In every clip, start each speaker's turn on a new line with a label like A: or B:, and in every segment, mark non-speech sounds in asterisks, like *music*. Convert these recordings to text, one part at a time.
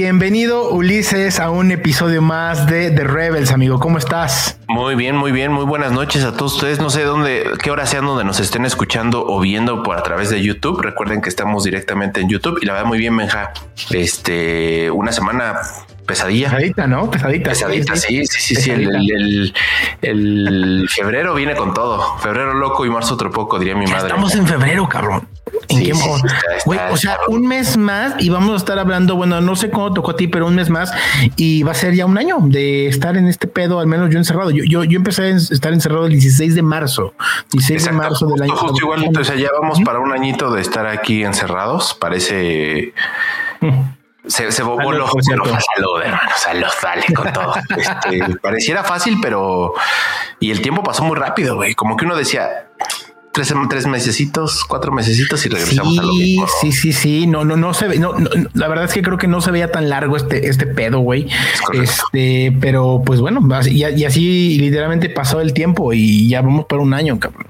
A: Bienvenido Ulises a un episodio más de The Rebels, amigo. ¿Cómo estás?
B: Muy bien, muy bien, muy buenas noches a todos ustedes. No sé dónde, qué hora sean donde nos estén escuchando o viendo por a través de YouTube. Recuerden que estamos directamente en YouTube y la verdad muy bien, Benja. Este, una semana pesadilla.
A: Pesadita, ¿no? Pesadita.
B: Pesadita, sí, sí, sí, sí. El, febrero viene con todo. Febrero loco y marzo otro poco, diría mi madre.
A: Estamos en febrero, cabrón. ¿En qué o sea, un mes más y vamos a estar hablando, bueno, no sé cómo tocó a ti, pero un mes más y va a ser ya un año de estar en este pedo, al menos yo encerrado. Yo, yo, yo empecé a estar encerrado el 16 de marzo, 16 de marzo del año.
B: Justo igual, o sea, ya vamos para un añito de estar aquí encerrados. Parece... Mm. Se, se bobó lo, salud, hermano, salud, dale con *laughs* todo. Este, pareciera fácil, pero y el tiempo pasó muy rápido, güey. Como que uno decía, tres, tres mesecitos, cuatro mesecitos y regresamos a lo mismo.
A: Sí, sí, sí. No, no, no se ve. No, la verdad es que creo que no se veía tan largo este, este pedo, güey. Este, pero pues bueno, y, y así literalmente pasó el tiempo y ya vamos por un año, cabrón.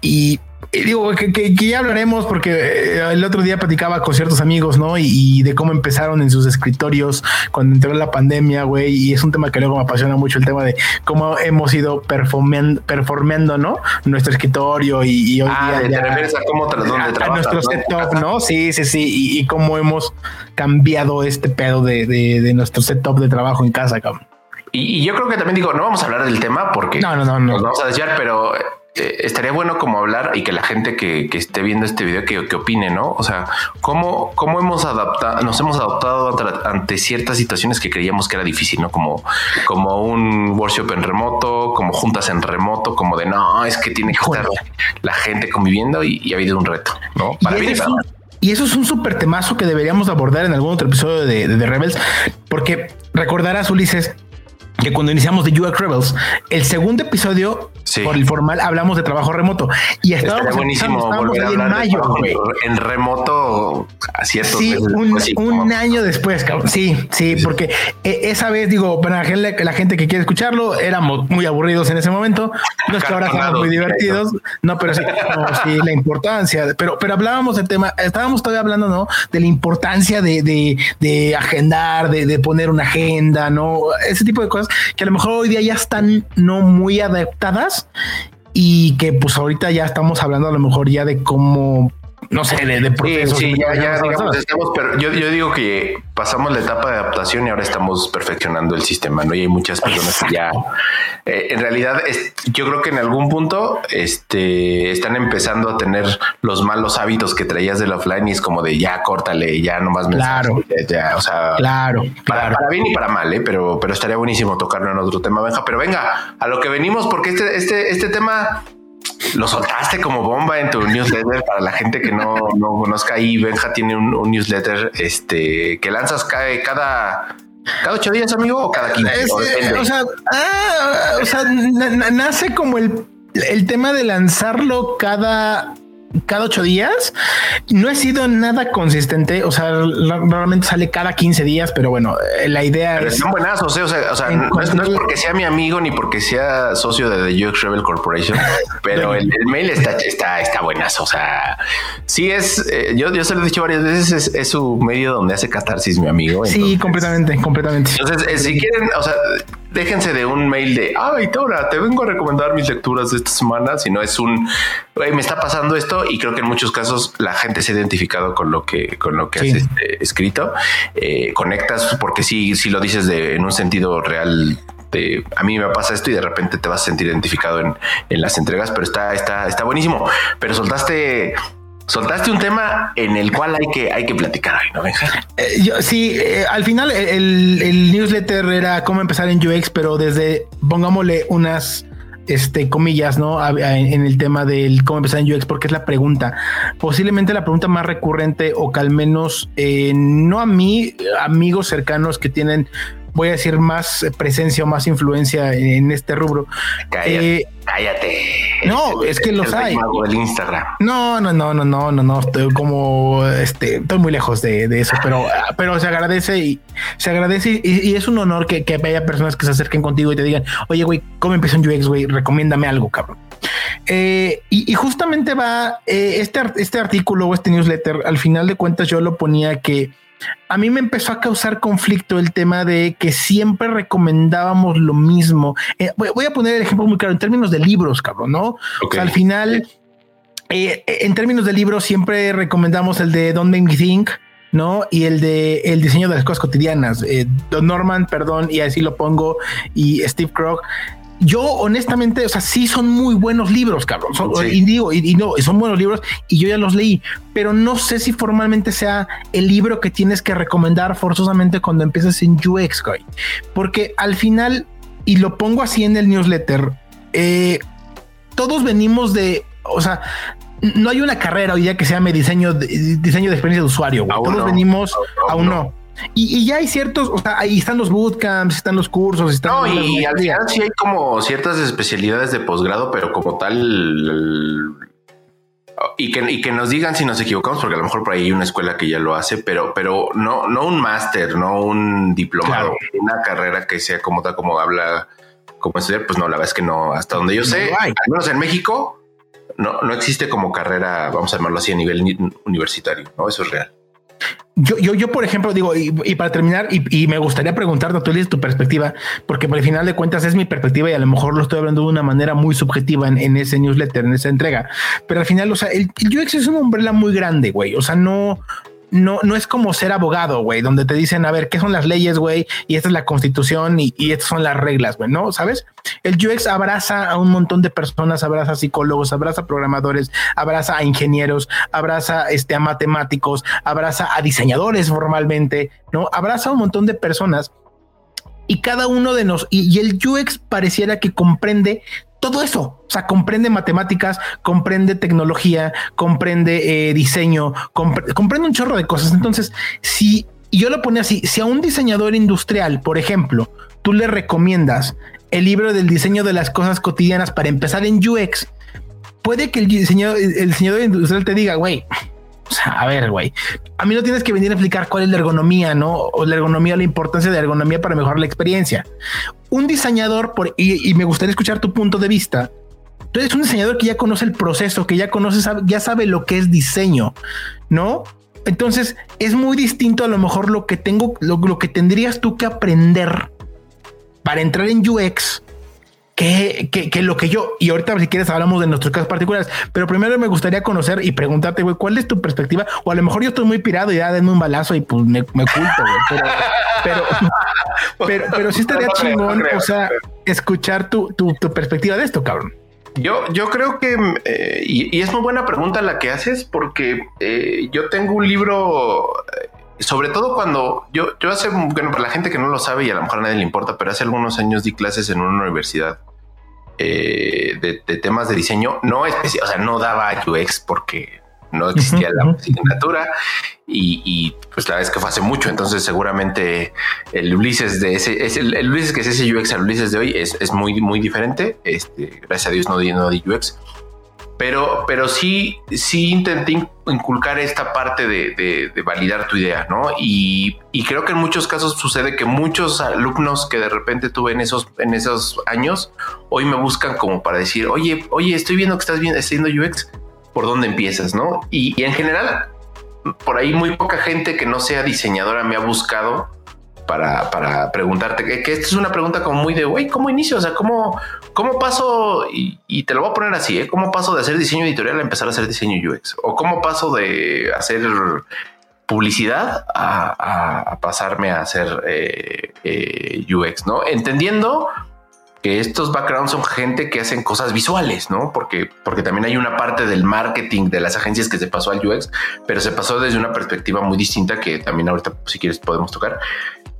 A: Y digo que, ya hablaremos porque eh, el otro día platicaba con ciertos amigos, ¿no? Y, de cómo empezaron en sus escritorios cuando entró la pandemia, güey. Y es un tema que luego me apasiona mucho el tema de cómo hemos ido performando, ¿no? Nuestro escritorio y,
B: hoy ah, día. Ya, a cómo
A: a, nuestro setup, ¿no? Sí, sí, sí. Y, cómo hemos cambiado este pedo de, de, nuestro setup de trabajo en casa, cabrón.
B: Y, yo creo que también digo, no vamos a hablar del tema porque
A: no, no, no,
B: nos vamos a desviar, pero eh, estaría bueno como hablar y que la gente que, esté viendo este video que, que, opine, ¿no? O sea, cómo, cómo hemos adaptado, nos hemos adaptado ante, ciertas situaciones que creíamos que era difícil, ¿no? Como, como un workshop en remoto, como juntas en remoto, como de no, es que tiene que estar la gente conviviendo y, ha habido un reto, ¿no?
A: Para y, eso, y eso es un súper temazo que deberíamos abordar en algún otro episodio de, de, de Rebels, porque recordarás, Ulises, que cuando iniciamos de UX Rebels, el segundo episodio por el formal hablamos de trabajo remoto y estábamos
B: buenísimo volver a en mayo, en remoto a ciertos
A: sí, un, un año después, Sí, sí, porque e, esa vez digo, para la gente que quiere escucharlo, éramos muy aburridos en ese momento. No es que ahora seamos muy divertidos, no, pero sí, sí, la importancia. Pero, pero hablábamos del tema, estábamos todavía hablando, ¿no? De la importancia de, de, de agendar, de, de poner una agenda, ¿no? Ese tipo de cosas que a lo mejor hoy día ya están no muy adaptadas y que pues ahorita ya estamos hablando a lo mejor ya de cómo no sé, de,
B: de Sí, ya, ya digamos, estamos, pero yo, yo, digo que pasamos la etapa de adaptación y ahora estamos perfeccionando el sistema, ¿no? Y hay muchas personas que ya, eh, en realidad, yo creo que en algún punto este, están empezando a tener los malos hábitos que traías del offline y es como de ya córtale, ya nomás
A: me Claro.
B: Ya, o sea,
A: claro
B: para, para, bien y para mal, ¿eh? Pero, pero estaría buenísimo tocarlo en otro tema, Benja. Pero venga, a lo que venimos, porque este, este, este tema lo soltaste como bomba en tu newsletter para la gente que no, no conozca ahí. Benja tiene un, newsletter este, que lanzas cada, cada ocho días, amigo, o cada quince.
A: o, sea, ah, o sea nace como el, el tema de lanzarlo cada cada ocho días. No he sido nada consistente. O sea, realmente sale cada 15 días, pero bueno, eh, la idea
B: es. Son buenazos, o sea, o sea no, es, porque sea mi amigo ni porque sea socio de The UX Rebel Corporation, *laughs* pero el, mail está, está, está buenazo. O sea, sí es. Eh, yo, yo se lo he dicho varias veces, es, su medio donde hace catarsis, mi amigo.
A: sí, completamente, completamente.
B: Entonces, eh, si quieren, o sea, déjense de un mail de, ay, Tora, te vengo a recomendar mis lecturas de esta semana, si no es un, me está pasando esto y creo que en muchos casos la gente se ha identificado con lo que, con lo que has este, escrito. Eh, conectas porque si, si lo dices de, en un sentido real de, a mí me pasa esto y de repente te vas a sentir identificado en, en, las entregas, pero está, está, está buenísimo. Pero soltaste soltaste un tema en el cual hay que, hay que platicar hoy, ¿no, Benja?
A: Eh, sí, eh, al final el, newsletter era cómo empezar en UX, pero desde, pongámosle unas este, comillas, ¿no? en el tema del cómo empezar en UX, porque es la pregunta, posiblemente la pregunta más recurrente o que al menos eh, no a mí, amigos cercanos que tienen voy a decir, más presencia o más influencia en este rubro.
B: Cállate. Eh, cállate.
A: No, es, que los hay.
B: Del Instagram.
A: No, no, no, no, no, no, no. Estoy como, este, estoy muy lejos de, eso, pero, *laughs* pero se agradece y se agradece y, es un honor que, que, haya personas que se acerquen contigo y te digan, oye, güey, ¿cómo empezó en UX, güey? Recomiéndame algo, cabrón. Eh, y, justamente va eh, este, este artículo o este newsletter, al final de cuentas yo lo ponía que a mí me empezó a causar conflicto el tema de que siempre recomendábamos lo mismo. Eh, voy, a poner el ejemplo muy claro en términos de libros, cabrón, ¿no? al final, en términos de libros, siempre recomendamos el de Don't Make Me Think, ¿no? Y el de el diseño de las cosas cotidianas, Don Norman, perdón, y así lo pongo, y Steve Krog yo honestamente, o sea, sí son muy buenos libros, cabrón. Y digo, y, no, son buenos libros y yo ya los leí, pero no sé si formalmente sea el libro que tienes que recomendar forzosamente cuando empiezas en UX, güey. Porque al final, y lo pongo así en el newsletter, eh, todos venimos de, o sea, no hay una carrera hoy día que se llame diseño de, diseño de experiencia de usuario. Todos venimos, aún no y, ya hay ciertos, o sea, ahí están los bootcamps, están los cursos, están.
B: No, y al final sí hay como ciertas especialidades de posgrado, pero como tal. y que, y que nos digan si nos equivocamos, porque a lo mejor por ahí hay una escuela que ya lo hace, pero, pero no, no un máster, no un diplomado, una carrera que sea como tal, como habla, como estudiar, pues no, la verdad es que no, hasta donde yo sé, al menos en México, no, no existe como carrera, vamos a llamarlo así, a nivel universitario, ¿no? Eso es real.
A: Yo, yo, yo, por ejemplo, digo, y, para terminar, y, me gustaría preguntarte, tú tu perspectiva, porque por el final de cuentas es mi perspectiva y a lo mejor lo estoy hablando de una manera muy subjetiva en, ese newsletter, en esa entrega. Pero al final, o sea, el, el UX es una umbrella muy grande, güey. O sea, no, no, no es como ser abogado, güey, donde te dicen, a ver, ¿qué son las leyes, güey? Y esta es la constitución y, estas son las reglas, güey, ¿no? ¿Sabes? El UX abraza a un montón de personas, abraza a psicólogos, abraza a programadores, abraza a ingenieros, abraza este, a matemáticos, abraza a diseñadores formalmente, ¿no? Abraza a un montón de personas y cada uno de nosotros, y, el UX pareciera que comprende todo eso. O sea, comprende matemáticas, comprende tecnología, comprende eh, diseño, comprende un chorro de cosas. Entonces, si yo lo pone así, si a un diseñador industrial, por ejemplo, tú le recomiendas el libro del diseño de las cosas cotidianas para empezar en UX, puede que el diseñador, el diseñador industrial te diga, güey, a ver, güey, a mí no tienes que venir a explicar cuál es la ergonomía, ¿no? O la ergonomía, la importancia de la ergonomía para mejorar la experiencia. Un diseñador, por, y, me gustaría escuchar tu punto de vista, tú eres un diseñador que ya conoce el proceso, que ya conoce, ya sabe lo que es diseño, ¿no? Entonces es muy distinto a lo mejor lo que tengo, lo que tendrías tú que aprender para entrar en UX que, que, lo que yo, y ahorita si quieres hablamos de nuestros casos particulares, pero primero me gustaría conocer y preguntarte, güey, ¿cuál es tu perspectiva? O a lo mejor yo estoy muy pirado y ya denme un balazo y pues me, me oculto, güey. Pero, pero, *laughs* pero, sí estaría chingón, o sea, escuchar tu, tu, tu, perspectiva de esto, cabrón.
B: Yo, yo creo que, eh, y, es muy buena pregunta la que haces, porque eh, yo tengo un libro eh, sobre todo cuando yo, yo hace, bueno, para la gente que no lo sabe y a lo mejor a nadie le importa, pero hace algunos años di clases en una universidad eh, de, temas de diseño, no especial, o sea, no daba UX porque no existía la asignatura y, pues la vez que fue hace mucho, entonces seguramente el Ulises de ese, es el, Ulises que es ese UX al Ulises de hoy es, es muy, muy diferente. Este, gracias a Dios no di, no di UX pero, pero sí, sí intenté inculcar esta parte de, validar tu idea, ¿no? Y, creo que en muchos casos sucede que muchos alumnos que de repente tuve en esos, en esos años, hoy me buscan como para decir, oye, oye, estoy viendo que estás bien haciendo UX, ¿por dónde empiezas, no? Y, y en general, por ahí muy poca gente que no sea diseñadora me ha buscado para, preguntarte, que, esta es una pregunta como muy de, güey, ¿cómo inicio? O sea, ¿cómo, cómo paso? Y, te lo voy a poner así, ¿eh? ¿Cómo paso de hacer diseño editorial a empezar a hacer diseño UX? ¿O cómo paso de hacer publicidad a, pasarme a hacer eh, eh, UX, ¿no? Entendiendo que estos backgrounds son gente que hacen cosas visuales, ¿no? Porque, porque también hay una parte del marketing de las agencias que se pasó al UX, pero se pasó desde una perspectiva muy distinta que también ahorita, si quieres, podemos tocar.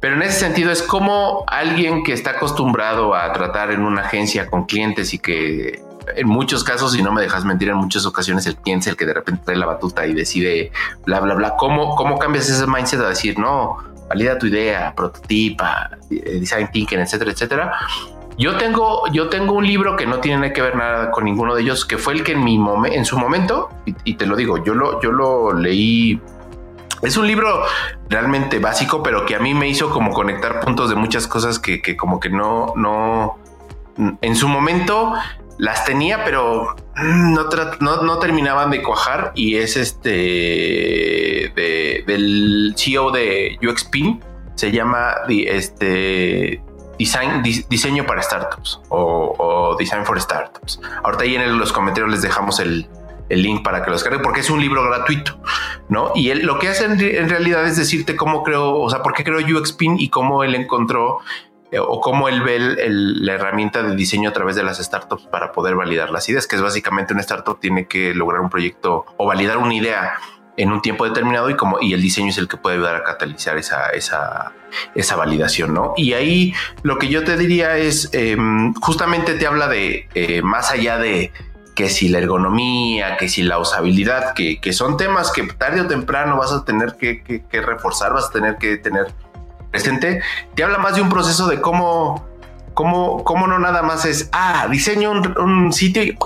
B: Pero en ese sentido es como alguien que está acostumbrado a tratar en una agencia con clientes y que en muchos casos, y no me dejas mentir, en muchas ocasiones el cliente el que de repente trae la batuta y decide bla, bla, bla. ¿Cómo, cómo cambias ese mindset a decir, no, valida tu idea, prototipa, eh, design thinking, etcétera, etcétera? Yo tengo, yo tengo un libro que no tiene que ver nada con ninguno de ellos, que fue el que en mi en su momento, y, y, te lo digo, yo lo, yo lo leí es un libro realmente básico, pero que a mí me hizo como conectar puntos de muchas cosas que, como que no, no, en su momento las tenía, pero no, no, terminaban de cuajar y es este del CEO de UXPin, se llama este diseño para startups o, Design for Startups. Ahorita ahí en los comentarios les dejamos el, link para que los carguen porque es un libro gratuito, ¿no? Y él lo que hace en, realidad es decirte cómo creo, o sea, por qué creó UXPin y cómo él encontró eh, o cómo él ve la herramienta de diseño a través de las startups para poder validar las ideas, que es básicamente una startup tiene que lograr un proyecto o validar una idea en un tiempo determinado y como y el diseño es el que puede ayudar a catalizar esa, esa, esa validación, ¿no? Y ahí lo que yo te diría es, em, justamente te habla de eh, más allá de que si la ergonomía, que si la usabilidad, que, que, son temas que tarde o temprano vas a tener que, que reforzar, vas a tener que tener presente, te habla más de un proceso de cómo, cómo, cómo no nada más es, ah, diseño un, sitio y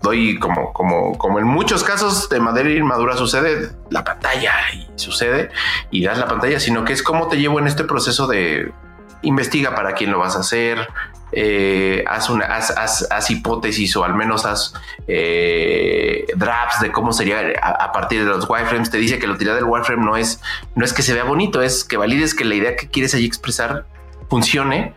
B: doy como, como, como en muchos casos de madera inmadura sucede la pantalla y sucede y das la pantalla, sino que es cómo te llevo en este proceso de investiga para quién lo vas a hacer, eh, haz, una, haz, hipótesis o al menos haz eh, drafts de cómo sería a, partir de los wireframes. Te dice que la utilidad del wireframe no es, no es que se vea bonito, es que valides que la idea que quieres allí expresar funcione.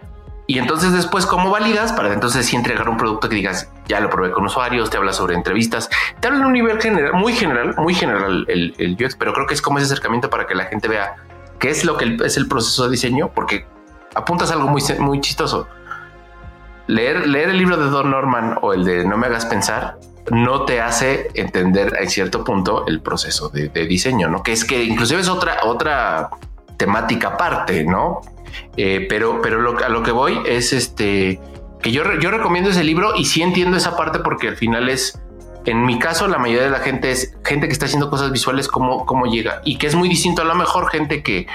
B: Y entonces después, ¿cómo validas? Para entonces sí entregar un producto que digas, ya lo probé con usuarios, te habla sobre entrevistas, te habla en un nivel general, muy general, muy general el, el UX, pero creo que es como ese acercamiento para que la gente vea qué es lo que es el proceso de diseño, porque apuntas algo muy, muy chistoso leer, leer el libro de Don Norman o el de No me hagas pensar no te hace entender a cierto punto el proceso de, diseño, ¿no? Que es que inclusive es otra, otra temática aparte, ¿no? Eh, pero pero a lo que voy es este que yo, yo recomiendo ese libro y sí entiendo esa parte porque al final es, en mi caso, la mayoría de la gente es gente que está haciendo cosas visuales, cómo, cómo llega y que es muy distinto a lo mejor gente que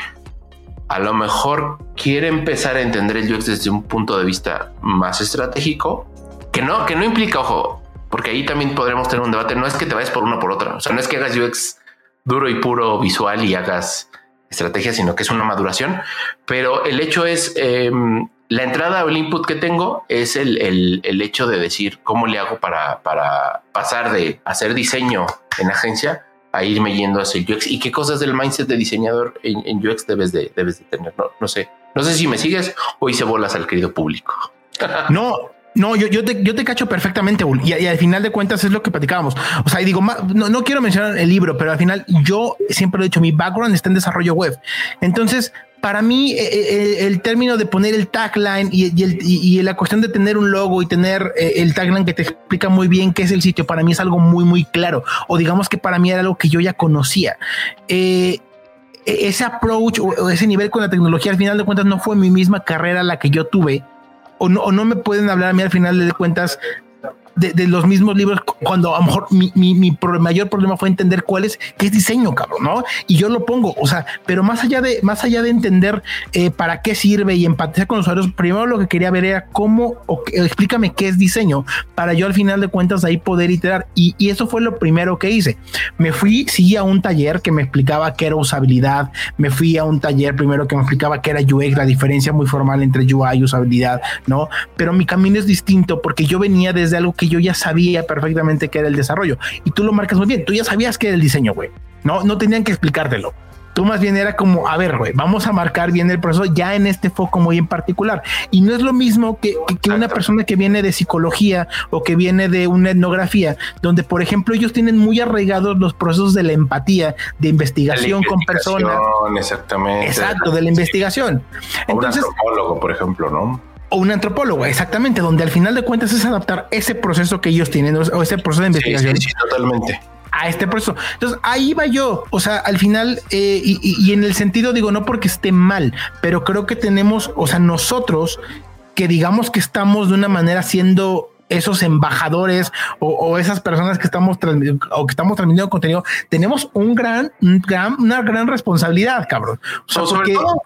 B: a lo mejor quiere empezar a entender el UX desde un punto de vista más estratégico, que no, que no implica, ojo, porque ahí también podremos tener un debate, no es que te vayas por una por otra, o sea, no es que hagas UX duro y puro visual y hagas estrategia, sino que es una maduración, pero el hecho es, em, la entrada o el input que tengo es el, el, hecho de decir cómo le hago para, para pasar de hacer diseño en agencia a irme yendo hacia el UX y qué cosas del mindset de diseñador en, UX debes de, debes de tener. No, no sé. No sé si me sigues o hice bolas al querido público. *laughs*
A: No, no, yo, yo, te, yo te cacho perfectamente, y, y, al final de cuentas es lo que platicábamos. O sea, y digo, no, no, quiero mencionar el libro, pero al final yo siempre he dicho, mi background está en desarrollo web. Entonces, para mí eh, eh, el, término de poner el tagline y, la cuestión de tener un logo y tener eh, el tagline que te explica muy bien qué es el sitio, para mí es algo muy, muy claro. O digamos que para mí era algo que yo ya conocía. E, ese approach o, ese nivel con la tecnología, al final de cuentas, no fue mi misma carrera la que yo tuve. O no, o no me pueden hablar a mí al final de cuentas de, los mismos libros cuando a lo mejor mi, mi, mayor problema fue entender cuál es, qué es diseño, cabrón, ¿no? Y yo lo pongo, o sea, pero más allá de, más allá de entender eh, para qué sirve y empatizar con los usuarios, primero lo que quería ver era cómo, o, explícame qué es diseño, para yo al final de cuentas ahí poder iterar. Y, y eso fue lo primero que hice. Me fui, sí, a un taller que me explicaba qué era usabilidad, me fui a un taller primero que me explicaba qué era UX, la diferencia muy formal entre UI y usabilidad, ¿no? Pero mi camino es distinto porque yo venía desde algo que yo ya sabía perfectamente que era el desarrollo. Y tú lo marcas muy bien. Tú ya sabías que era el diseño, güey. No, no tenían que explicártelo. Tú más bien era como, a ver, güey, vamos a marcar bien el proceso ya en este foco muy en particular. Y no es lo mismo que, que, una persona que viene de psicología o que viene de una etnografía, donde, por ejemplo, ellos tienen muy arraigados los procesos de la empatía, de investigación, con personas.
B: Exactamente.
A: Exacto, de la investigación.
B: Entonces, un antropólogo, por ejemplo, ¿no?
A: O un antropólogo, exactamente, donde al final de cuentas es adaptar ese proceso que ellos tienen o ese proceso de investigación.
B: Sí, totalmente.
A: A este proceso. Entonces ahí va yo. O sea, al final, eh, y, en el sentido, digo, no porque esté mal, pero creo que tenemos, o sea, nosotros que digamos que estamos de una manera siendo esos embajadores o, esas personas que estamos o que estamos transmitiendo contenido, tenemos un gran, gran una gran responsabilidad, cabrón.
B: O sea, todo,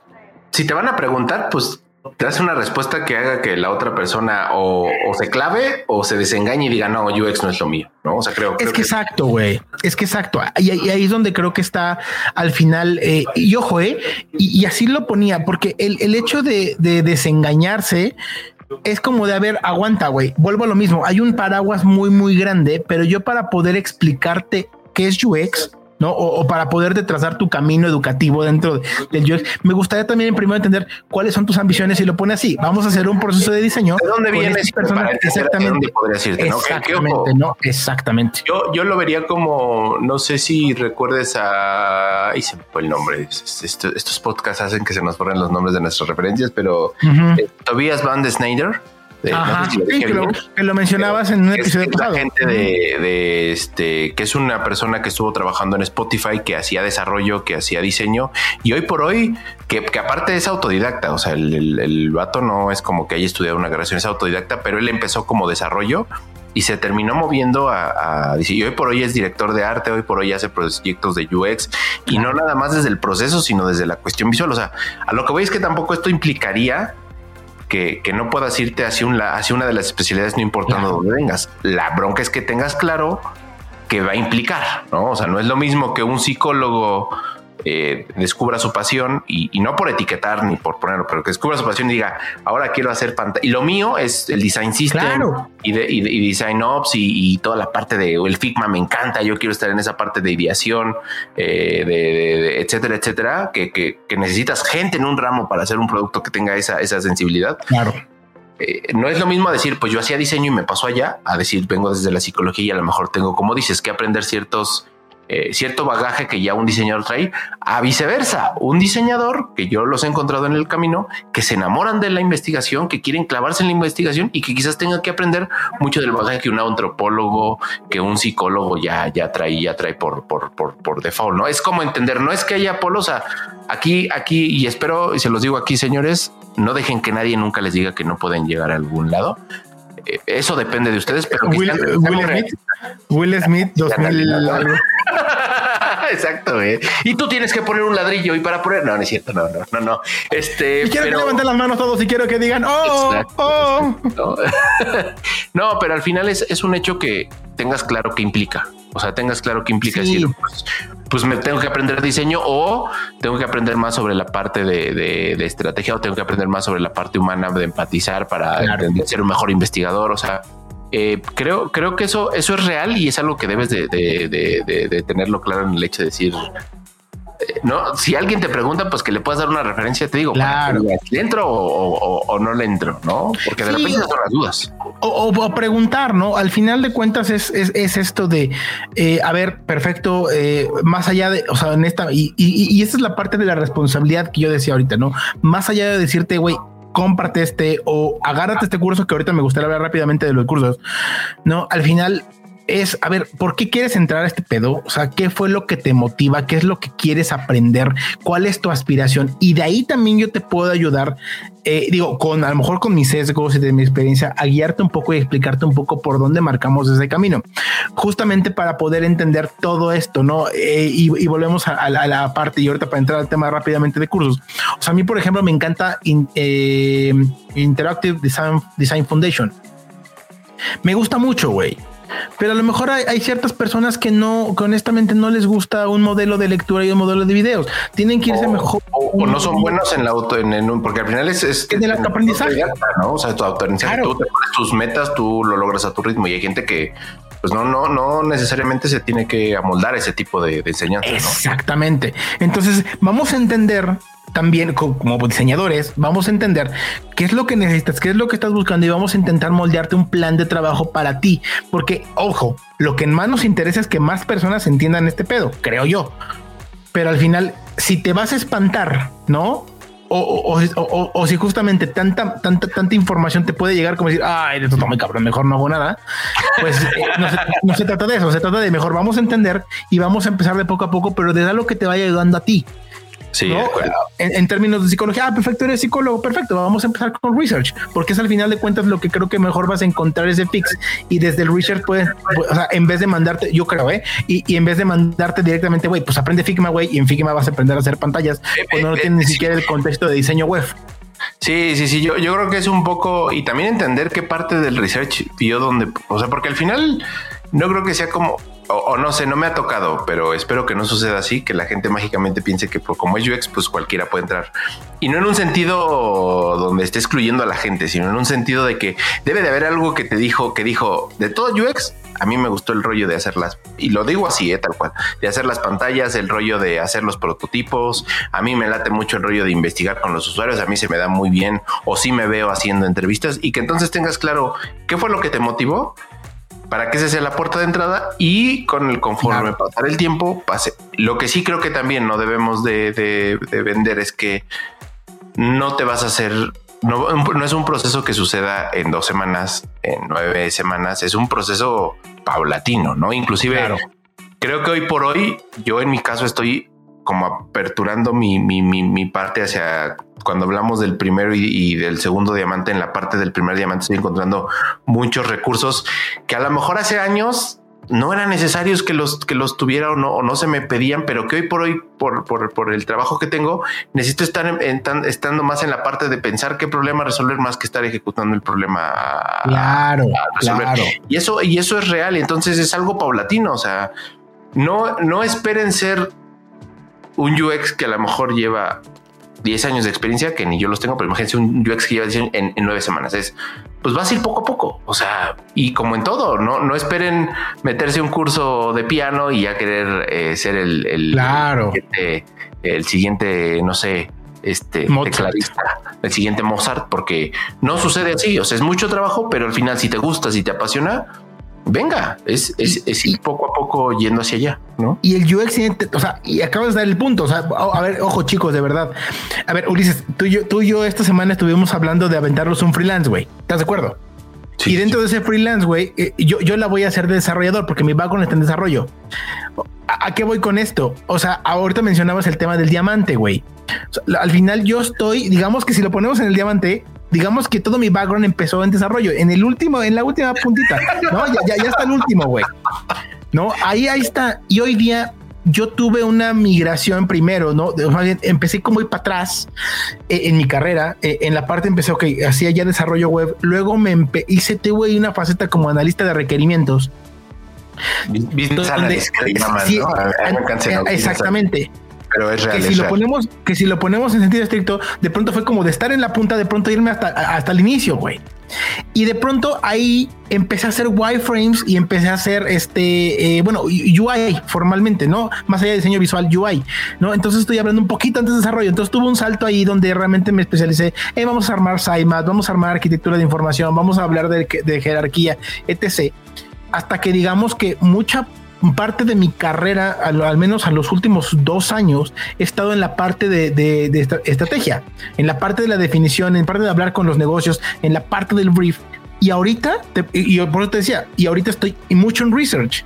B: si te van a preguntar, pues das una respuesta que haga que la otra persona o, se clave o se desengañe y diga, no, UX no es lo mío, ¿no? O sea, creo,
A: es que, exacto, güey. Es que exacto. Y, ahí es donde creo que está al final. Eh, y ojo, eh, y, así lo ponía, porque el, hecho de, desengañarse es como de, a ver, aguanta, güey, vuelvo a lo mismo, hay un paraguas muy, muy grande, pero yo para poder explicarte qué es UX, ¿no? O, para poderte trazar tu camino educativo dentro del UX. Me gustaría también primero entender cuáles son tus ambiciones y lo pone así. Vamos a hacer un proceso de diseño.
B: ¿De dónde viene
A: persona? Exactamente.
B: Exactamente,
A: ¿no? Exactamente.
B: Yo, yo lo vería como, no sé si recuerdes a... Ahí se me fue el nombre. estos podcasts hacen que se nos borren los nombres de nuestras referencias, pero eh, Tobias Van de Snyder
A: que, lo, mencionabas en un episodio
B: pasado. gente de, este, que es una persona que estuvo trabajando en Spotify, que hacía desarrollo, que hacía diseño, y hoy por hoy, que, aparte es autodidacta, o sea, el, el, vato no es como que haya estudiado una grabación, es autodidacta, pero él empezó como desarrollo y se terminó moviendo a, a, y hoy por hoy es director de arte, hoy por hoy hace proyectos de UX y no nada más desde el proceso, sino desde la cuestión visual. O sea, a lo que voy es que tampoco esto implicaría que, no puedas irte hacia, hacia una de las especialidades no importando dónde vengas. La bronca es que tengas claro que va a implicar, ¿no? O sea, no es lo mismo que un psicólogo eh, descubra su pasión y, no por etiquetar ni por ponerlo, pero que descubra su pasión y diga, ahora quiero hacer pantalla. Y lo mío es el design system y, de, design ops y, toda la parte de el Figma me encanta. Yo quiero estar en esa parte de ideación, eh, de, etcétera, etcétera, que, necesitas gente en un ramo para hacer un producto que tenga esa, esa sensibilidad.
A: Claro.
B: Eh, no es lo mismo decir, pues yo hacía diseño y me pasó allá, a decir, vengo desde la psicología y a lo mejor tengo, como dices, que aprender ciertos eh, cierto bagaje que ya un diseñador trae, a viceversa, un diseñador que yo los he encontrado en el camino, que se enamoran de la investigación, que quieren clavarse en la investigación y que quizás tenga que aprender mucho del bagaje que un antropólogo, que un psicólogo ya, ya trae, ya trae por, por, por, por default, ¿no? Es como entender, no es que haya polos, aquí, aquí, y espero, y se los digo aquí, señores, no dejen que nadie nunca les diga que no pueden llegar a algún lado. Eso depende de ustedes, pero
A: Will, Smith, Will Smith 2000 *laughs*
B: Exacto, ¿eh? Y tú tienes que poner un ladrillo y para poner, no, no es cierto, no, no, no, no. Este,
A: y quiero que levanten las manos todos y quiero que digan, oh, oh. *laughs*
B: No. pero al final es, es un hecho que tengas claro qué implica. O sea, tengas claro qué implica decir, pues, pues, me tengo que aprender diseño o tengo que aprender más sobre la parte de, estrategia o tengo que aprender más sobre la parte humana de empatizar para ser un mejor investigador. O sea, eh, creo, creo que eso, eso es real y es algo que debes de, de tenerlo claro en el hecho de decir, no, si alguien te pregunta, pues que le puedas dar una referencia, te digo,
A: claro.
B: ¿le entro o, no le entro? ¿No? Porque de repente son las dudas.
A: O, preguntar, ¿no? Al final de cuentas es, esto de, eh, a ver, perfecto, eh, más allá de, o sea, en esta, y, y, esta es la parte de la responsabilidad que yo decía ahorita, ¿no? Más allá de decirte, güey, cómprate este o agárrate este curso que ahorita me gustaría hablar rápidamente de los cursos, ¿no? Al final es, a ver, ¿por qué quieres entrar a este pedo? O sea, ¿qué fue lo que te motiva? ¿Qué es lo que quieres aprender? ¿Cuál es tu aspiración? Y de ahí también yo te puedo ayudar, eh, digo, con a lo mejor con mis sesgos y de mi experiencia, a guiarte un poco y explicarte un poco por dónde marcamos ese camino, justamente para poder entender todo esto, ¿no? Eh, y, volvemos a, la, parte, y ahorita para entrar al tema rápidamente de cursos. O sea, a mí, por ejemplo, me encanta eh, Interactive Design, Design Foundation. Me gusta mucho, güey. Pero a lo mejor hay, ciertas personas que no, que honestamente no les gusta un modelo de lectura y un modelo de videos. Tienen que irse mejor.
B: O, no son buenos en la auto, en, porque al final es, es,
A: el aprendizaje.
B: ¿no? O sea, tu autoaprendizaje, tú te pones tus metas, tú lo logras a tu ritmo y hay gente que pues no, no, no necesariamente se tiene que amoldar ese tipo de, de enseñanza.
A: Exactamente. Entonces vamos a entender también como diseñadores vamos a entender qué es lo que necesitas, qué es lo que estás buscando y vamos a intentar moldearte un plan de trabajo para ti. Porque, ojo, lo que más nos interesa es que más personas entiendan este pedo, creo yo. Pero al final, si te vas a espantar, ¿no? O, si justamente tanta, tanta, tanta información te puede llegar como decir, ay, esto está muy cabrón, mejor no hago nada. Pues eh, no, se, trata de eso, se trata de mejor vamos a entender y vamos a empezar de poco a poco, pero de algo que te vaya ayudando a ti.
B: Sí,
A: en, términos de psicología, ah, perfecto, eres psicólogo, perfecto, vamos a empezar con research, porque es al final de cuentas lo que creo que mejor vas a encontrar ese fix y desde el research puedes, o sea, en vez de mandarte, yo creo, ¿eh? Y, en vez de mandarte directamente, güey, pues aprende Figma, güey, y en Figma vas a aprender a hacer pantallas cuando no tienes ni siquiera el contexto de diseño web.
B: Sí, sí, sí, yo, yo creo que es un poco, y también entender qué parte del research vio donde, o sea, porque al final no creo que sea como o, no sé, no me ha tocado, pero espero que no suceda así, que la gente mágicamente piense que como es UX, pues cualquiera puede entrar. Y no en un sentido donde esté excluyendo a la gente, sino en un sentido de que debe de haber algo que te dijo, que dijo, de todo UX, a mí me gustó el rollo de hacerlas, y lo digo así, eh, tal cual, de hacer las pantallas, el rollo de hacer los prototipos, a mí me late mucho el rollo de investigar con los usuarios, a mí se me da muy bien, o sí me veo haciendo entrevistas, y que entonces tengas claro qué fue lo que te motivó para que esa sea la puerta de entrada y con el conforme pasar el tiempo pase. Lo que sí creo que también no debemos de, vender es que no te vas a hacer, no, no, es un proceso que suceda en dos semanas, en nueve semanas, es un proceso paulatino, ¿no? Inclusive creo que hoy por hoy, yo en mi caso estoy como aperturando mi, mi, mi, parte hacia cuando hablamos del primero y, del segundo diamante, en la parte del primer diamante estoy encontrando muchos recursos que a lo mejor hace años no eran necesarios que los que los tuviera o no, o no se me pedían, pero que hoy por hoy, por, por, por el trabajo que tengo, necesito estar en, estando más en la parte de pensar qué problema resolver más que estar ejecutando el problema.
A: Claro, claro.
B: Y eso, y eso es real. Entonces es algo paulatino. O sea, no, no esperen ser un UX que a lo mejor lleva 10 años de experiencia, que ni yo los tengo, pero imagínense un UX que lleva 10 en, en 9 semanas. Es, pues vas a ir poco a poco. O sea, y como en todo, no, no esperen meterse un curso de piano y ya querer eh, ser el, el,
A: claro.
B: el, siguiente, no sé, este tecladista, el siguiente Mozart, porque no sucede así. O sea, es mucho trabajo, pero al final, si te gusta, si te apasiona, venga, es, es, ir poco a poco yendo hacia allá, ¿no?
A: Y el UX, o sea, y acabas de dar el punto, o sea, a ver, ojo chicos, de verdad. A ver, Ulises, tú y yo, tú y yo esta semana estuvimos hablando de aventarnos un freelance, güey. ¿Estás de acuerdo? y dentro de ese freelance, güey, eh, yo, yo la voy a hacer de desarrollador porque mi background está en desarrollo. ¿A, qué voy con esto? O sea, ahorita mencionabas el tema del diamante, güey. al final yo estoy, digamos que si lo ponemos en el diamante, digamos que todo mi background empezó en desarrollo. En el último, en la última puntita, no, ya, ya, está el último, güey. No, ahí, ahí está. Y hoy día yo tuve una migración primero, ¿no? Empecé como ir para atrás eh, en mi carrera. Eh, en la parte empecé, ok, hacía ya desarrollo web. Luego me hice, tuve una faceta como analista de requerimientos. Exactamente
B: pero es real.
A: Que si, lo ponemos, que si lo ponemos en sentido estricto, de pronto fue como de estar en la punta, de pronto irme hasta, hasta el inicio, güey. Y de pronto ahí empecé a hacer wireframes y empecé a hacer este, eh, bueno, UI formalmente, ¿no? Más allá de diseño visual, UI, ¿no? Entonces estoy hablando un poquito antes de desarrollo. Entonces tuve un salto ahí donde realmente me especialicé. Eh, vamos a armar SciMat, vamos a armar arquitectura de información, vamos a hablar de, de jerarquía, etc. Hasta que digamos que mucha parte de mi carrera, al, menos a los últimos dos años, he estado en la parte de, estrategia, en la parte de la definición, en parte de hablar con los negocios, en la parte del brief. Y ahorita, y por eso te decía, y ahorita estoy mucho en research,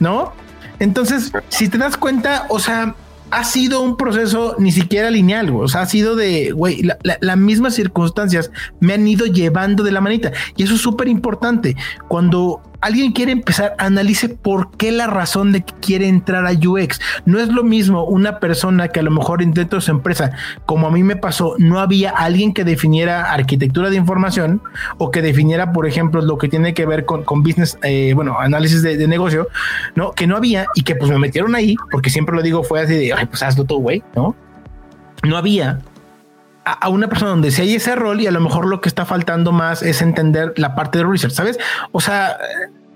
A: ¿no? Entonces, si te das cuenta, o sea, ha sido un proceso ni siquiera lineal, o sea, ha sido de, güey, las mismas circunstancias me han ido llevando de la manita. Y eso es súper importante. Cuando alguien quiere empezar, analice por qué la razón de que quiere entrar a UX. No es lo mismo una persona que a lo mejor de su empresa, como a mí me pasó, no había alguien que definiera arquitectura de información o que definiera, por ejemplo, lo que tiene que ver con, business, eh, bueno, análisis de, negocio, ¿no? Que no había y que pues me metieron ahí, porque siempre lo digo, fue así de, pues hazlo todo, güey, ¿no? No había a, una persona donde si hay ese rol y a lo mejor lo que está faltando más es entender la parte de research, ¿sabes? O sea,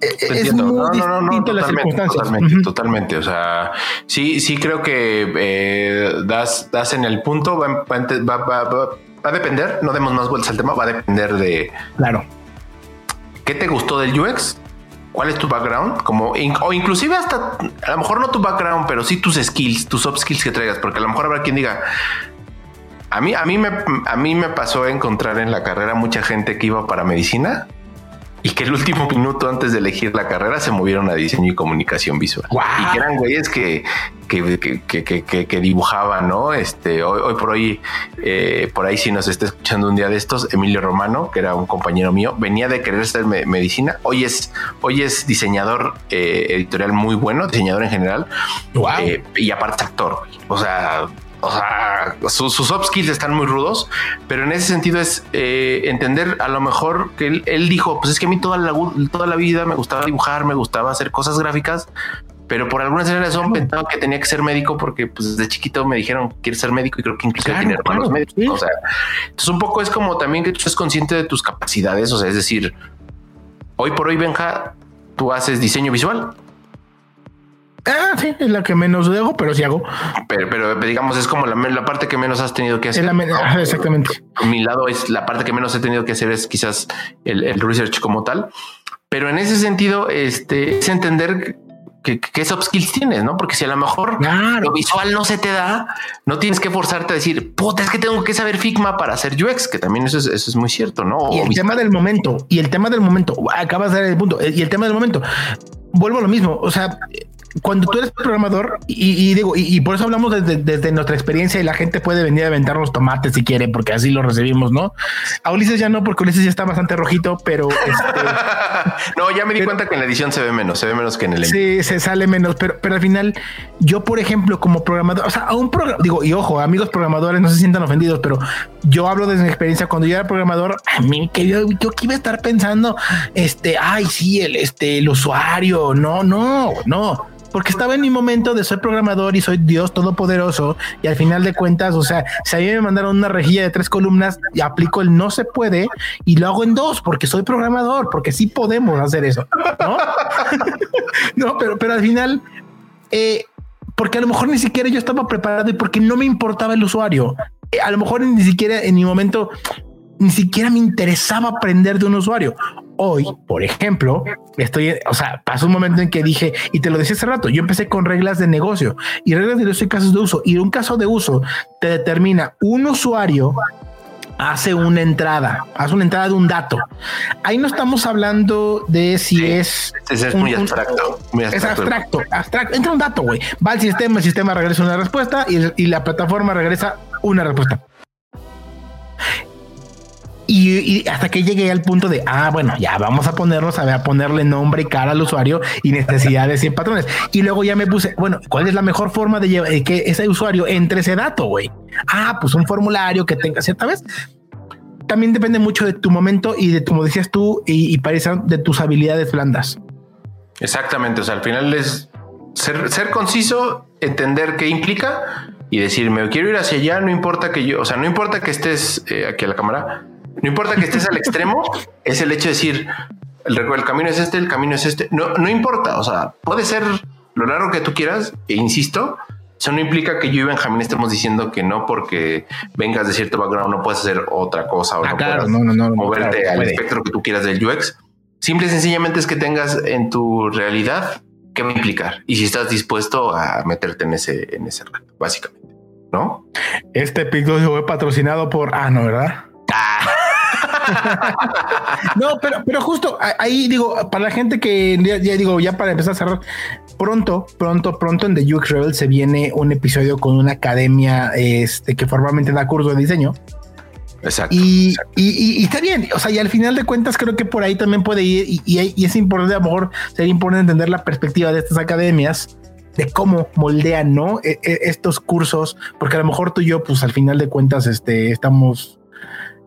A: es muy no, no, no,
B: totalmente, totalmente, totalmente, O sea, sí, sí creo que eh, das, das en el punto, va, va, a depender, no demos más vueltas al tema, va a depender de...
A: Claro.
B: ¿Qué te gustó del UX? ¿Cuál es tu background? Como, o inclusive hasta, a lo mejor no tu background, pero sí tus skills, tus soft skills que traigas, porque a lo mejor habrá quien diga, a mí, a mí, me, a mí me pasó encontrar en la carrera mucha gente que iba para medicina y que el último minuto antes de elegir la carrera se movieron a diseño y comunicación visual. Y que eran güeyes que, que, dibujaban, ¿no? Este, hoy, por hoy, eh, por ahí si nos está escuchando un día de estos, Emilio Romano, que era un compañero mío, venía de querer ser medicina. Hoy es, hoy es diseñador eh, editorial muy bueno, diseñador en general. Eh, y aparte actor. O sea, o sea, sus, soft skills están muy rudos, pero en ese sentido es eh, entender a lo mejor que él, dijo, pues es que a mí toda la, toda la vida me gustaba dibujar, me gustaba hacer cosas gráficas, pero por alguna razón pensaba que tenía que ser médico porque pues desde chiquito me dijeron quiero ser médico y creo que incluso tiene hermanos médicos. O sea, entonces un poco es como también que tú estés consciente de tus capacidades. O sea, es decir, hoy por hoy, Benja, tú haces diseño visual.
A: Ah, sí, es la que menos hago, pero sí hago.
B: Pero, pero digamos, es como la, parte que menos has tenido que hacer.
A: exactamente.
B: Mi lado es la parte que menos he tenido que hacer es quizás el, el research como tal. Pero en ese sentido, este es entender qué, qué soft skills tienes, ¿no? Porque si a lo mejor lo visual no se te da, no tienes que forzarte a decir, puta, es que tengo que saber Figma para hacer UX, que también eso es, eso es muy cierto, ¿no?
A: Y el tema del momento, y el tema del momento, acabas de dar el punto, y el tema del momento, vuelvo a lo mismo, o sea, cuando tú eres programador y, digo, y, por eso hablamos desde, nuestra experiencia y la gente puede venir a aventar los tomates si quiere, porque así lo recibimos, ¿no? A Ulises ya no, porque Ulises ya está bastante rojito, pero este, *laughs*
B: no, ya me di cuenta que en la edición se ve menos, se ve menos que en el
A: Sí, se sale menos, pero, pero al final, yo, por ejemplo, como programador, o sea, a un programa, digo, y ojo, amigos programadores, no se sientan ofendidos, pero yo hablo desde mi experiencia cuando yo era programador, a mí que yo, yo que iba a estar pensando, este, ay, sí, el, este, el usuario, no, no, no porque estaba en mi momento de ser programador y soy Dios todopoderoso y al final de cuentas, o sea, si a mí me mandaron una rejilla de tres columnas y aplico el no se puede y lo hago en dos porque soy programador, porque sí podemos hacer eso, ¿no? *laughs* no, pero, pero al final, eh, porque a lo mejor ni siquiera yo estaba preparado y porque no me importaba el usuario. Eh, a lo mejor ni siquiera en mi momento ni siquiera me interesaba aprender de un usuario hoy, por ejemplo, estoy, o sea, pasó un momento en que dije, y te lo decía hace rato, yo empecé con reglas de negocio y reglas de negocio y casos de uso. Y un caso de uso te determina un usuario hace una entrada, hace una entrada de un dato. Ahí no estamos hablando de si es.
B: Es, muy, abstracto,
A: Es abstracto, abstracto. Entra un dato, güey. Va al sistema, el sistema regresa una respuesta y la plataforma regresa una respuesta. Y, hasta que llegué al punto de, ah, bueno, ya vamos a ponernos a, a ponerle nombre y cara al usuario y necesidades y patrones. Y luego ya me puse, bueno, ¿cuál es la mejor forma de llevar, eh, que ese usuario entre ese dato, güey? Ah, pues un formulario que tenga cierta vez. También depende mucho de tu momento y de, como decías tú, y, y de tus habilidades blandas.
B: Exactamente. O sea, al final es ser, conciso, entender qué implica y decirme, quiero ir hacia allá, no importa que yo, o sea, no importa que estés eh, aquí a la cámara, no importa que estés al extremo, es el hecho de decir, el, el camino es este, el camino es este. No, no importa, o sea, puede ser lo largo que tú quieras, e insisto, eso no implica que yo y Benjamín estemos diciendo que no porque vengas de cierto background no puedes hacer otra cosa o
A: ah, no, no,
B: moverte al espectro que tú quieras del UX. Simple y sencillamente es que tengas en tu realidad qué va a implicar y si estás dispuesto a meterte en ese, en ese reto, básicamente, ¿no?
A: Este episodio fue patrocinado por... Ah, no, ¿verdad? Ah. *laughs* no, pero, pero justo ahí digo, para la gente que ya, digo, ya para empezar a cerrar, pronto, pronto, pronto en The UX Rebel se viene un episodio con una academia este, que formalmente da curso de diseño.
B: Exacto
A: y, Y, está bien. O sea, y al final de cuentas, creo que por ahí también puede ir. Y, es importante, a lo mejor sería importante entender la perspectiva de estas academias de cómo moldean, ¿no? E, e, estos cursos, porque a lo mejor tú y yo, pues al final de cuentas, este, estamos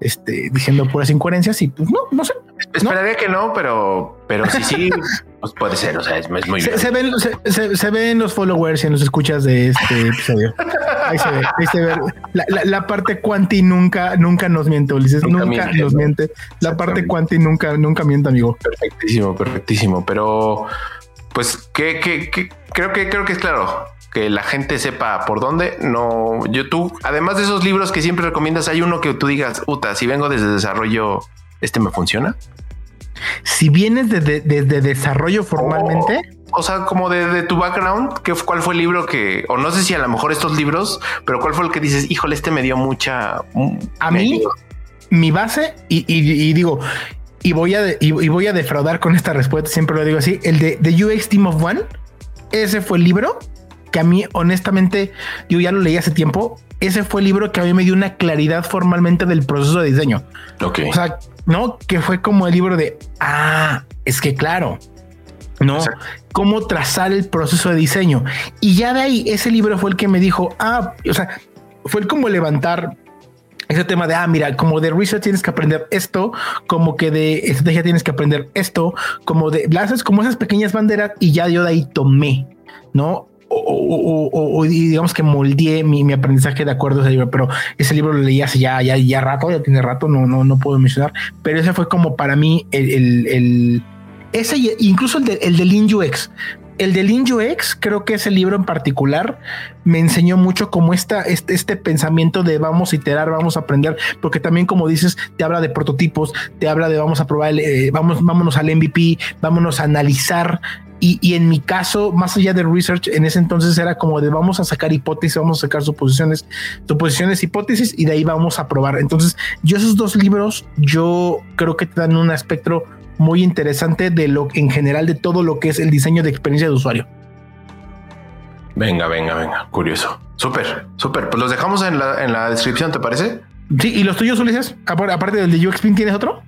A: este, diciendo puras incoherencias y pues no, no sé.
B: Esperaría que no, pero, pero sí, sí, *laughs* pues puede ser. O sea, es, muy
A: se, se, ven, se, ven los followers y en los escuchas de este episodio. Ahí se ve, ahí se ve. La, la, parte cuanti nunca, nunca nos miente, Ulises. Nunca, nos miente. La parte cuanti nunca, nunca miente, amigo.
B: Perfectísimo, perfectísimo. Pero, pues, que, que, que creo que creo que es claro que la gente sepa por dónde. No, yo tú, además de esos libros que siempre recomiendas, hay uno que tú digas, puta, si vengo desde desarrollo, este me funciona.
A: Si vienes desde, desarrollo formalmente.
B: O, sea, como de, tu background, ¿qué, ¿cuál fue el libro que, o no sé si a lo mejor estos libros, pero cuál fue el que dices, híjole, este me dio mucha.
A: A mí, mi base, y, digo, y voy, a, y, voy a defraudar con esta respuesta, siempre lo digo así, el de, de UX Team of One, ese fue el libro que a mí honestamente, yo ya lo leí hace tiempo, ese fue el libro que a mí me dio una claridad formalmente del proceso de diseño.
B: Ok.
A: O sea, no, que fue como el libro de, ah, es que claro, no, cómo trazar el proceso de diseño. Y ya de ahí, ese libro fue el que me dijo, ah, o sea, fue el como levantar ese tema de, ah, mira, como de research tienes que aprender esto, como que de estrategia tienes que aprender esto, como de, lanzas como esas pequeñas banderas y ya yo de ahí tomé, ¿no? O, digamos que moldeé mi, aprendizaje de acuerdo a ese libro, pero ese libro lo leí hace ya, ya, ya rato, ya tiene rato, no, no, no puedo mencionar, pero ese fue como para mí el, el, ese, incluso el de, el de Lean UX, el de Lean UX, creo que ese libro en particular me enseñó mucho como esta, este, este, pensamiento de vamos a iterar, vamos a aprender, porque también como dices, te habla de prototipos, te habla de vamos a probar, eh, vamos, vámonos al MVP, vámonos a analizar. Y, en mi caso, más allá de research, en ese entonces era como de vamos a sacar hipótesis, vamos a sacar suposiciones, suposiciones, hipótesis, y de ahí vamos a probar. Entonces, yo esos dos libros, yo creo que te dan un espectro muy interesante de lo en general de todo lo que es el diseño de experiencia de usuario.
B: Venga, venga, venga, curioso. Súper, súper. Pues los dejamos en la, en la descripción, ¿te parece?
A: Sí, y los tuyos, Ulises, aparte del de UX ¿tienes otro?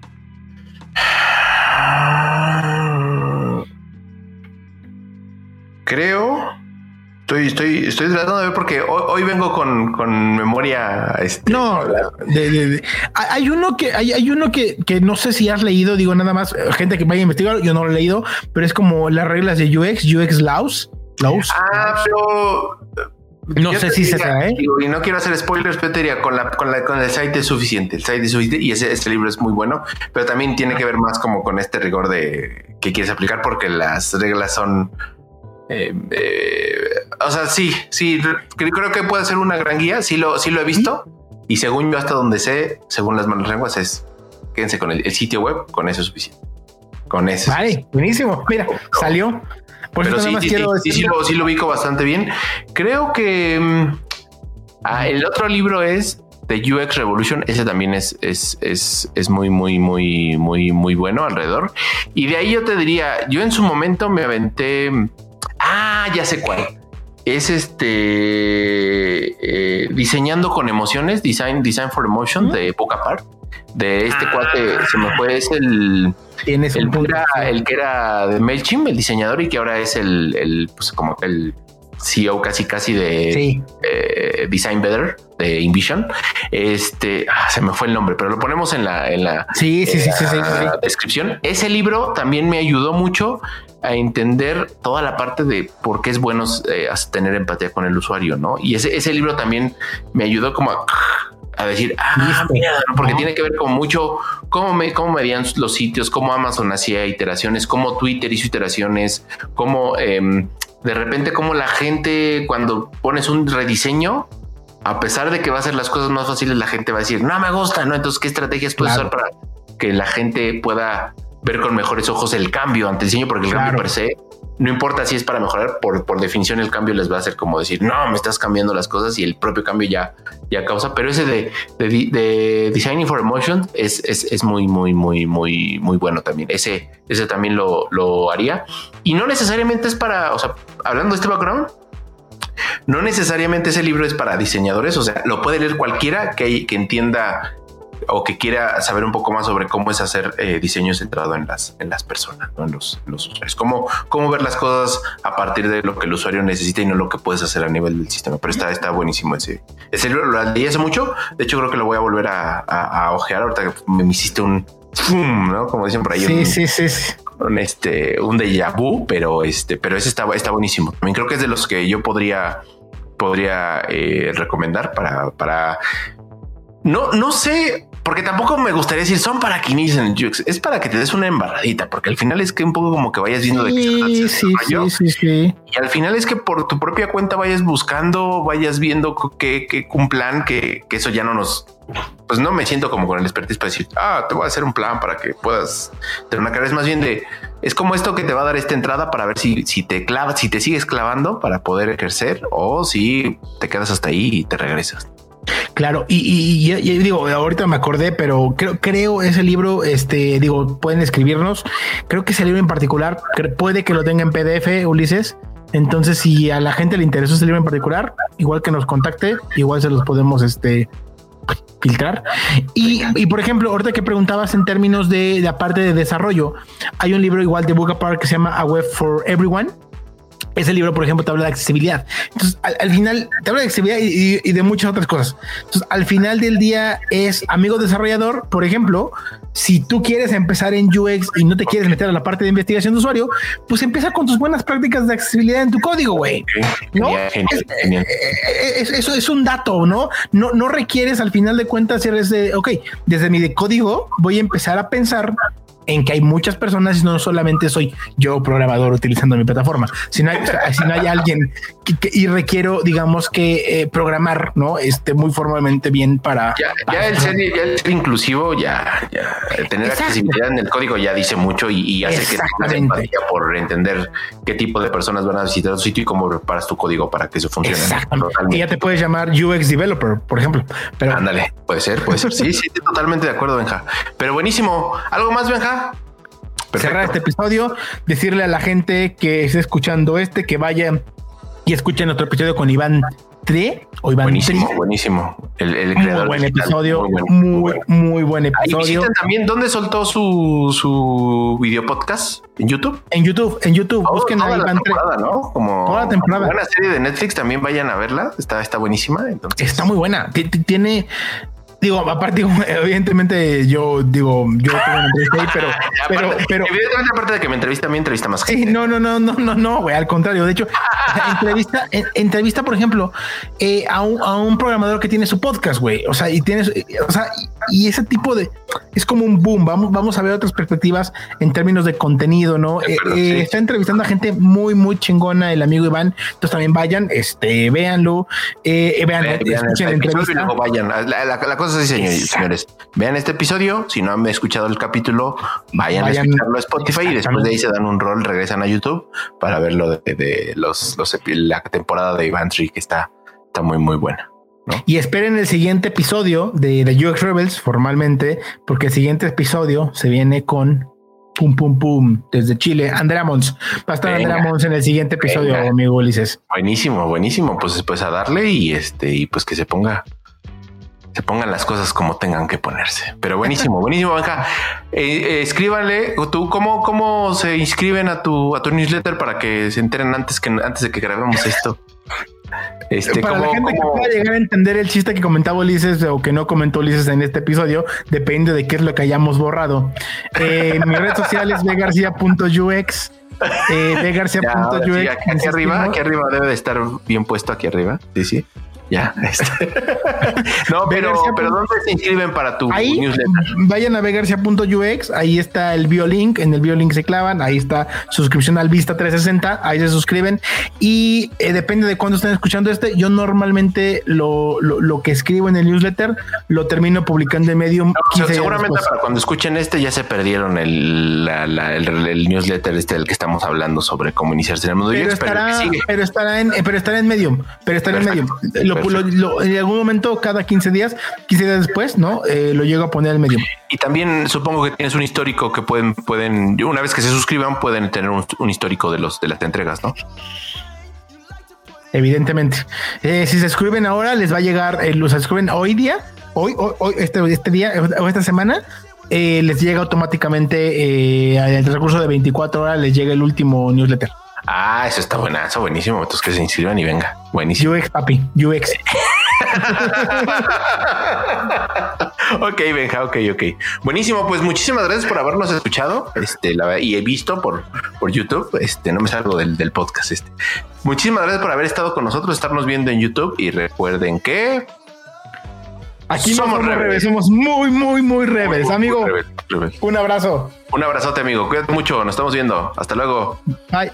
B: Creo Estoy, estoy, estoy tratando de ver porque hoy, vengo con, con memoria. Este,
A: no, hay uno que hay, hay uno que, que, no sé si has leído, digo nada más, gente que vaya a investigar, yo no lo he leído, pero es como las reglas de UX, UX Laws. Laws.
B: Ah, pero
A: no sé si se sabe. ¿eh?
B: Y no quiero hacer spoilers, pero te diría, con, la, con, la, con el site es suficiente. El site es suficiente y ese, ese, libro es muy bueno, pero también tiene que ver más como con este rigor de que quieres aplicar porque las reglas son eh, eh, o sea, sí, sí, creo que puede ser una gran guía. Sí lo, sí lo he visto. Y según yo, hasta donde sé, según las manos lenguas, es quédense con el, sitio web, con eso es suficiente. Con eso.
A: Vale, buenísimo. Mira, salió.
B: Por Pero sí, sí, sí, lo, sí, lo, ubico bastante bien. Creo que mm, ah, el otro libro es The UX Revolution. Ese también es, es, es, es muy, muy, muy, muy, muy bueno alrededor. Y de ahí yo te diría, yo en su momento me aventé Ah, ya sé cuál. Es este eh, diseñando con emociones, design, design for emotion de Poca Part. De este ah. cuate se me fue, es el, el, que era, el que era de MailChimp, el diseñador, y que ahora es el, el pues como el CEO casi casi de eh, Design Better de Invision. Este ah, se me fue el nombre, pero lo ponemos en la en la,
A: sí, sí, sí,
B: descripción. Ese libro también me ayudó mucho a entender toda la parte de por qué es bueno eh, tener empatía con el usuario, ¿no? Y ese, ese libro también me ayudó como a, decir, ah, mira, porque tiene que ver con mucho cómo me cómo medían los sitios, cómo Amazon hacía iteraciones, cómo Twitter hizo iteraciones, cómo em, de repente cómo la gente cuando pones un rediseño, a pesar de que va a ser las cosas más fáciles, la gente va a decir, no me gusta, ¿no? Entonces, ¿qué estrategias puedes usar para que la gente pueda ver con mejores ojos el cambio ante el diseño, porque el cambio per se, no importa si es para mejorar, por, por definición el cambio les va a hacer como decir, no, me estás cambiando las cosas y el propio cambio ya, ya causa, pero ese de, de, Designing for Emotion es, es, es, muy, muy, muy, muy, muy bueno también. Ese, ese también lo, lo haría. Y no necesariamente es para, o sea, hablando de este background, no necesariamente ese libro es para diseñadores, o sea, lo puede leer cualquiera que, que entienda o que quiera saber un poco más sobre cómo es hacer eh, diseño centrado en las, en las personas, en los, usuarios, cómo, cómo ver las cosas a partir de lo que el usuario necesita y no lo que puedes hacer a nivel del sistema. Pero está, está buenísimo ese, ese libro, lo leí hace mucho. De hecho, creo que lo voy a volver a, a, ojear ahorita que me hiciste un, ¿no? Como dicen por ahí.
A: Sí, sí, sí,
B: Un, este, un déjà vu, pero este, pero ese está, está buenísimo. También creo que es de los que yo podría, podría eh, recomendar para, para no, no sé, porque tampoco me gustaría decir son para que inicien Jux, es para que te des una embarradita, porque al final es que un poco como que vayas viendo de qué
A: sí, sí, sí, sí,
B: Y al final es que por tu propia cuenta vayas buscando, vayas viendo qué, qué un plan que, que, eso ya no nos, pues no me siento como con el expertise para decir, ah, te voy a hacer un plan para que puedas tener una carrera. Es más bien de, es como esto que te va a dar esta entrada para ver si, si te clavas, si te sigues clavando para poder ejercer o si te quedas hasta ahí y te regresas.
A: Claro, y, digo, ahorita me acordé, pero creo, creo ese libro, este, digo, pueden escribirnos. Creo que ese libro en particular puede que lo tenga en PDF, Ulises. Entonces, si a la gente le interesó ese libro en particular, igual que nos contacte, igual se los podemos este, filtrar. Y, por ejemplo, ahorita que preguntabas en términos de la parte de desarrollo, hay un libro igual de Book Apart que se llama A Web for Everyone ese libro, por ejemplo, te habla de accesibilidad. Entonces, al, final te habla de accesibilidad y, de muchas otras cosas. Entonces, al final del día es amigo desarrollador, por ejemplo, si tú quieres empezar en UX y no te quieres meter a la parte de investigación de usuario, pues empieza con tus buenas prácticas de accesibilidad en tu código, güey. ¿No? eso es un dato, ¿no? No, no requieres al final de cuentas eres de, ok, desde mi código voy a empezar a pensar en que hay muchas personas y no solamente soy yo programador utilizando mi plataforma, sino hay, no hay alguien que, y requiero, digamos que eh, programar, no, este muy formalmente bien para.
B: Ya, el, ser, inclusivo, ya, ya tener accesibilidad en el código ya dice mucho y, hace que te por entender qué tipo de personas van a visitar tu sitio y cómo preparas tu código para que eso funcione.
A: Y ya te puedes llamar UX developer, por ejemplo.
B: Pero ándale, puede ser, puede ser. Sí, sí, totalmente de acuerdo, Benja. Pero buenísimo. ¿Algo más, Benja?
A: Cerrar este episodio, decirle a la gente que esté escuchando este que vaya y escuchen otro episodio con Iván Tre o Iván
B: Buenísimo, buenísimo.
A: El, muy buen episodio, muy, muy, buen episodio.
B: también dónde soltó su, su video podcast en YouTube.
A: En YouTube, en YouTube. Busquen a Iván Tre.
B: ¿no? Como
A: toda la temporada.
B: Una serie de Netflix también vayan a verla. Está, está buenísima. Entonces.
A: Está muy buena. Tiene, Digo, aparte, *laughs* evidentemente yo digo, yo tengo una entrevista ahí, pero, *laughs* pero, pero,
B: evidentemente aparte de que me entrevista, mi entrevista más
A: gente. no, no, no, no, no, no, güey, al contrario. De hecho, *laughs* entrevista, entrevista, por ejemplo, eh, a, un, a un programador que tiene su podcast, güey. O sea, y tienes, o sea, y ese tipo de es como un boom. Vamos, vamos a ver otras perspectivas en términos de contenido, ¿no? Eh, eh, está entrevistando a gente muy, muy chingona, el amigo Iván. Entonces también vayan, este, véanlo, eh, vean, escuchen la entrevista.
B: vayan. La, cosa así, señores, Vean este episodio. Si no han escuchado el capítulo, vayan, a escucharlo a Spotify y después de ahí se dan un rol, regresan a YouTube para verlo de, de los, los, la temporada de Iván Tree, que está, está muy, muy buena.
A: Y esperen el siguiente episodio de, The UX Rebels formalmente, porque el siguiente episodio se viene con pum pum pum desde Chile. Andrea Mons. Va a estar Andrea Mons en el siguiente episodio, amigo Ulises.
B: Buenísimo, buenísimo. Pues después a darle y este, y pues que se ponga, se pongan las cosas como tengan que ponerse. Pero buenísimo, *laughs* buenísimo, Banja. Eh, eh, escríbanle, tú, ¿cómo, cómo se inscriben a tu, a tu newsletter para que se enteren antes que antes de que grabemos esto? *laughs*
A: Este, Para la gente que pueda llegar a entender el chiste que comentaba Ulises o que no comentó Ulises en este episodio, depende de qué es lo que hayamos borrado. Eh, mi red social es vegarcia.ux. *laughs* Eh,
B: vegarcia.ux. aquí, arriba, aquí arriba debe de estar bien puesto aquí arriba. Sí, sí. Ya. Este. *laughs* no, pero, pero ¿dónde se inscriben para tu
A: ahí, newsletter? Vayan a vegarcia.ux, ahí está el biolink, en el biolink se clavan, ahí está suscripción al Vista 360, ahí se suscriben y eh, depende de cuándo estén escuchando este, yo normalmente lo, lo, que escribo en el newsletter lo termino publicando en Medium.
B: seguramente para cuando escuchen este ya se perdieron el, el, newsletter este del que estamos hablando sobre cómo iniciarse en el mundo
A: pero, estará, pero, estará en, pero estará en Medium, pero estará en Medium en algún momento, cada 15 días, 15 días después, ¿no? Eh, lo llego a poner al medio.
B: Y también supongo que tienes un histórico que pueden, pueden, una vez que se suscriban, pueden tener un, histórico de los de las entregas, ¿no?
A: Evidentemente. Eh, si se suscriben ahora, les va a llegar, eh, los suscriben hoy día, hoy, hoy, este, este día o esta semana, les llega automáticamente en el transcurso de 24 horas, les llega el último newsletter.
B: Ah, eso está buenazo, buenísimo. Entonces que se inscriban y venga. Buenísimo.
A: UX, papi, UX. *laughs*
B: ok, Benja, ok, ok. Buenísimo, pues muchísimas gracias por habernos escuchado. Este, la, y he visto por, por YouTube. Este, no me salgo del, del podcast. Este. Muchísimas gracias por haber estado con nosotros, estarnos viendo en YouTube. Y recuerden que
A: Aquí somos, rebeldes. somos muy, muy, muy rebeldes, amigo. Un abrazo.
B: Un abrazote, amigo. Cuídate mucho. Nos estamos viendo. Hasta luego.
A: Bye.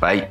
B: Bye.